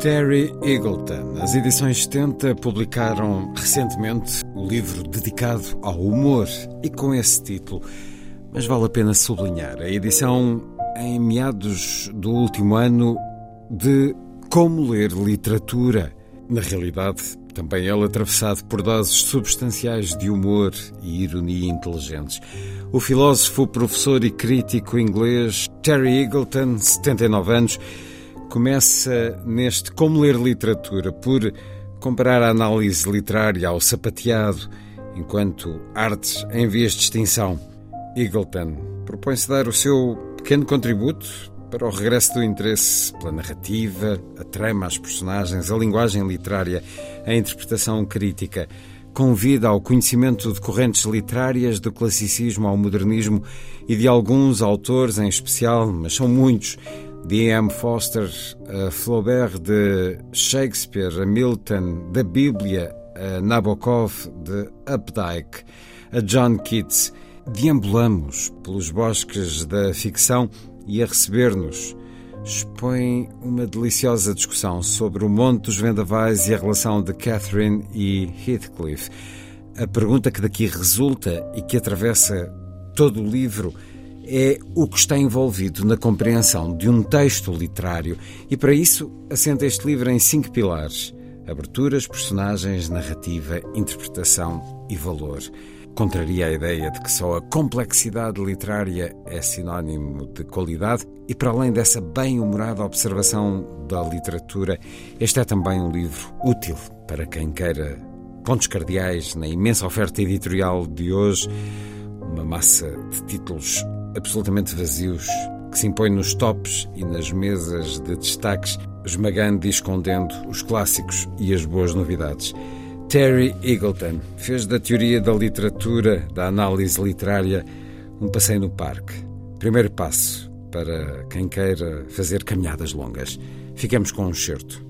Terry Eagleton. As edições 70 publicaram recentemente o livro dedicado ao humor e com esse título. Mas vale a pena sublinhar a edição em meados do último ano de Como Ler Literatura. Na realidade, também ele atravessado por doses substanciais de humor e ironia inteligentes. O filósofo, professor e crítico inglês Terry Eagleton, 79 anos, começa neste Como Ler Literatura por comparar a análise literária ao sapateado enquanto artes em vias de extinção. Eagleton propõe-se dar o seu pequeno contributo para o regresso do interesse pela narrativa, a trama, as personagens, a linguagem literária, a interpretação crítica. Convida ao conhecimento de correntes literárias, do classicismo ao modernismo e de alguns autores em especial, mas são muitos, de M. Foster, a Flaubert, de Shakespeare, a Milton, da Bíblia, a Nabokov, de Updike, a John Keats. Deambulamos pelos bosques da ficção e a receber-nos expõe uma deliciosa discussão sobre o Monte dos Vendavais e a relação de Catherine e Heathcliff. A pergunta que daqui resulta e que atravessa todo o livro é o que está envolvido na compreensão de um texto literário e, para isso, assenta este livro em cinco pilares: aberturas, personagens, narrativa, interpretação e valor. Contraria a ideia de que só a complexidade literária é sinónimo de qualidade, e para além dessa bem-humorada observação da literatura, este é também um livro útil para quem queira pontos cardeais na imensa oferta editorial de hoje, uma massa de títulos absolutamente vazios que se impõe nos tops e nas mesas de destaques, esmagando e escondendo os clássicos e as boas novidades. Terry Eagleton fez da teoria da literatura, da análise literária, um passeio no parque. Primeiro passo para quem queira fazer caminhadas longas. Ficamos com um certo.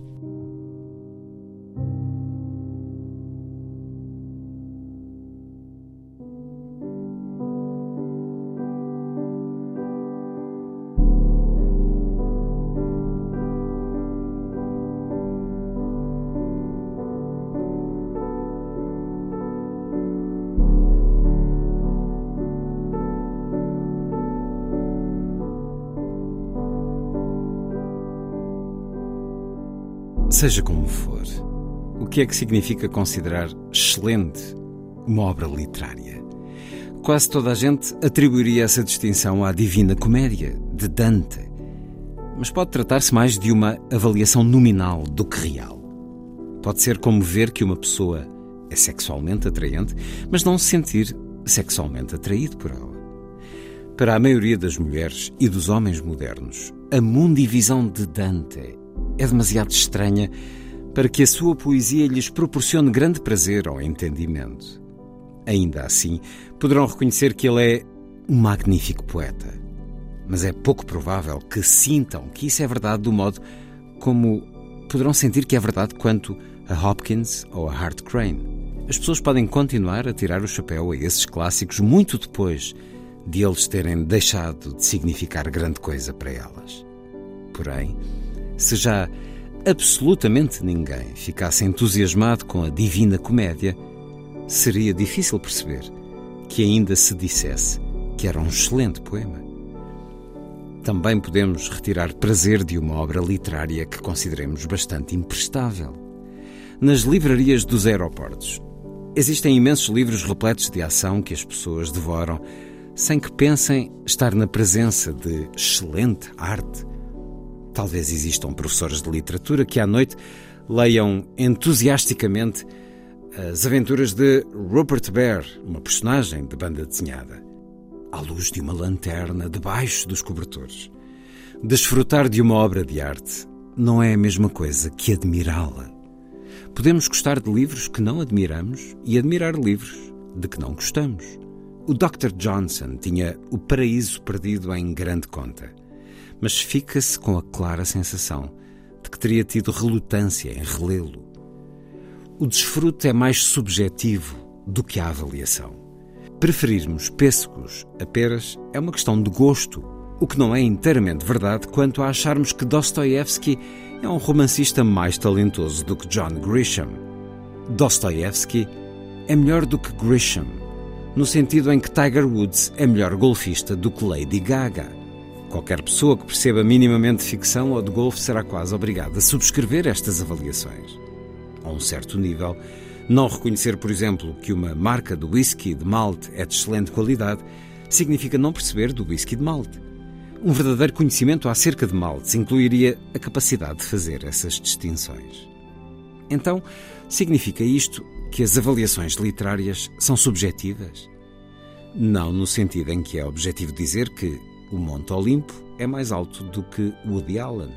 Seja como for, o que é que significa considerar excelente uma obra literária? Quase toda a gente atribuiria essa distinção à Divina Comédia, de Dante. Mas pode tratar-se mais de uma avaliação nominal do que real. Pode ser como ver que uma pessoa é sexualmente atraente, mas não se sentir sexualmente atraído por ela. Para a maioria das mulheres e dos homens modernos, a mundivisão de Dante é demasiado estranha para que a sua poesia lhes proporcione grande prazer ao entendimento. Ainda assim, poderão reconhecer que ele é um magnífico poeta. Mas é pouco provável que sintam que isso é verdade do modo como poderão sentir que é verdade quanto a Hopkins ou a Hart Crane. As pessoas podem continuar a tirar o chapéu a esses clássicos muito depois de eles terem deixado de significar grande coisa para elas. Porém, se já absolutamente ninguém ficasse entusiasmado com a Divina Comédia, seria difícil perceber que ainda se dissesse que era um excelente poema. Também podemos retirar prazer de uma obra literária que consideremos bastante imprestável. Nas livrarias dos aeroportos, existem imensos livros repletos de ação que as pessoas devoram sem que pensem estar na presença de excelente arte Talvez existam professores de literatura que à noite leiam entusiasticamente as aventuras de Rupert Bear, uma personagem de banda desenhada, à luz de uma lanterna debaixo dos cobertores. Desfrutar de uma obra de arte não é a mesma coisa que admirá-la. Podemos gostar de livros que não admiramos e admirar livros de que não gostamos. O Dr. Johnson tinha o paraíso perdido em grande conta, mas fica-se com a clara sensação de que teria tido relutância em relê-lo. O desfrute é mais subjetivo do que a avaliação. Preferirmos pêssegos a peras é uma questão de gosto, o que não é inteiramente verdade quanto a acharmos que Dostoiévski é um romancista mais talentoso do que John Grisham. Dostoiévski é melhor do que Grisham, no sentido em que Tiger Woods é melhor golfista do que Lady Gaga. Qualquer pessoa que perceba minimamente ficção ou de golfe será quase obrigada a subscrever estas avaliações. A um certo nível, não reconhecer, por exemplo, que uma marca de whisky de malte é de excelente qualidade significa não perceber do whisky de malte. Um verdadeiro conhecimento acerca de maltes incluiria a capacidade de fazer essas distinções. Então, significa isto que as avaliações literárias são subjetivas? Não no sentido em que é objetivo dizer que o Monte Olimpo é mais alto do que Woody Allen.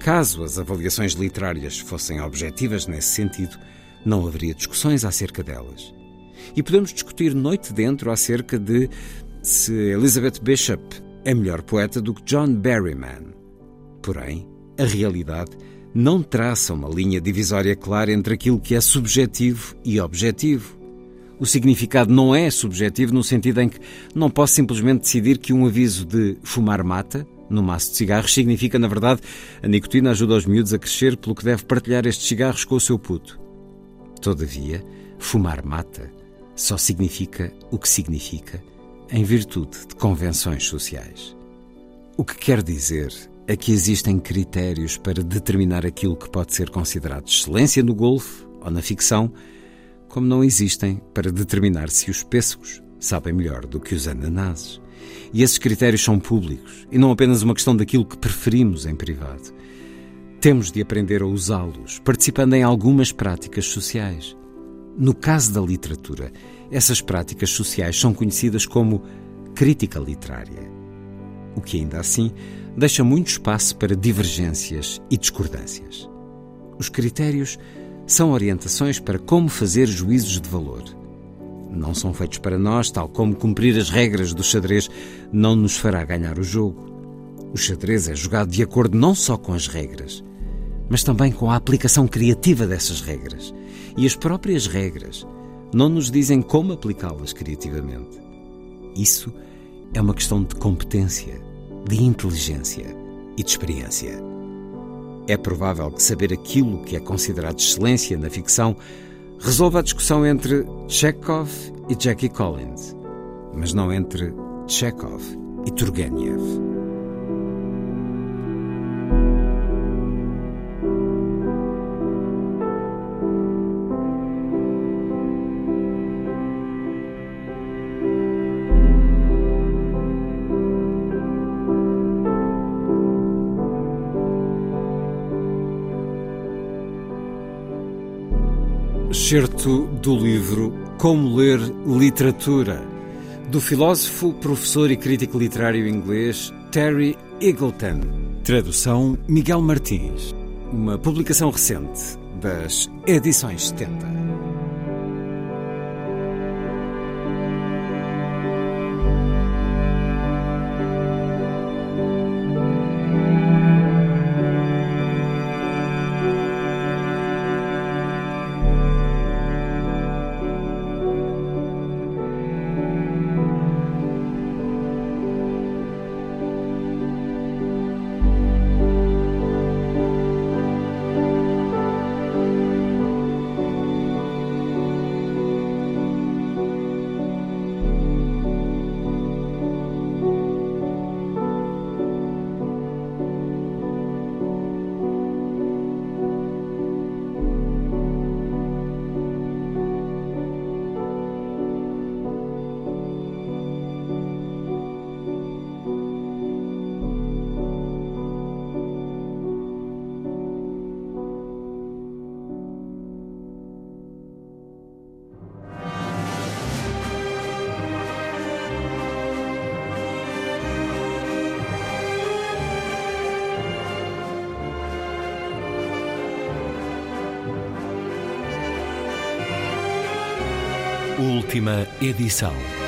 Caso as avaliações literárias fossem objetivas nesse sentido, não haveria discussões acerca delas. E podemos discutir noite dentro acerca de se Elizabeth Bishop é melhor poeta do que John Berryman. Porém, a realidade não traça uma linha divisória clara entre aquilo que é subjetivo e objetivo. O significado não é subjetivo no sentido em que não posso simplesmente decidir que um aviso de fumar mata no maço de cigarros significa, na verdade, a nicotina ajuda os miúdos a crescer, pelo que deve partilhar estes cigarros com o seu puto. Todavia, fumar mata só significa o que significa em virtude de convenções sociais. O que quer dizer é que existem critérios para determinar aquilo que pode ser considerado excelência no golfe ou na ficção, como não existem para determinar se os pêssegos sabem melhor do que os ananases. E esses critérios são públicos e não apenas uma questão daquilo que preferimos em privado. Temos de aprender a usá-los, participando em algumas práticas sociais. No caso da literatura, essas práticas sociais são conhecidas como crítica literária, o que ainda assim deixa muito espaço para divergências e discordâncias. Os critérios são orientações para como fazer juízos de valor. Não são feitos para nós, tal como cumprir as regras do xadrez não nos fará ganhar o jogo. O xadrez é jogado de acordo não só com as regras, mas também com a aplicação criativa dessas regras. E as próprias regras não nos dizem como aplicá-las criativamente. Isso é uma questão de competência, de inteligência e de experiência. É provável que saber aquilo que é considerado excelência na ficção resolva a discussão entre Chekhov e Jackie Collins, mas não entre Chekhov e Turgenev. Excerto do livro Como Ler Literatura, do filósofo, professor e crítico literário inglês Terry Eagleton. Tradução Miguel Martins. Uma publicação recente das edições 70. Última edição.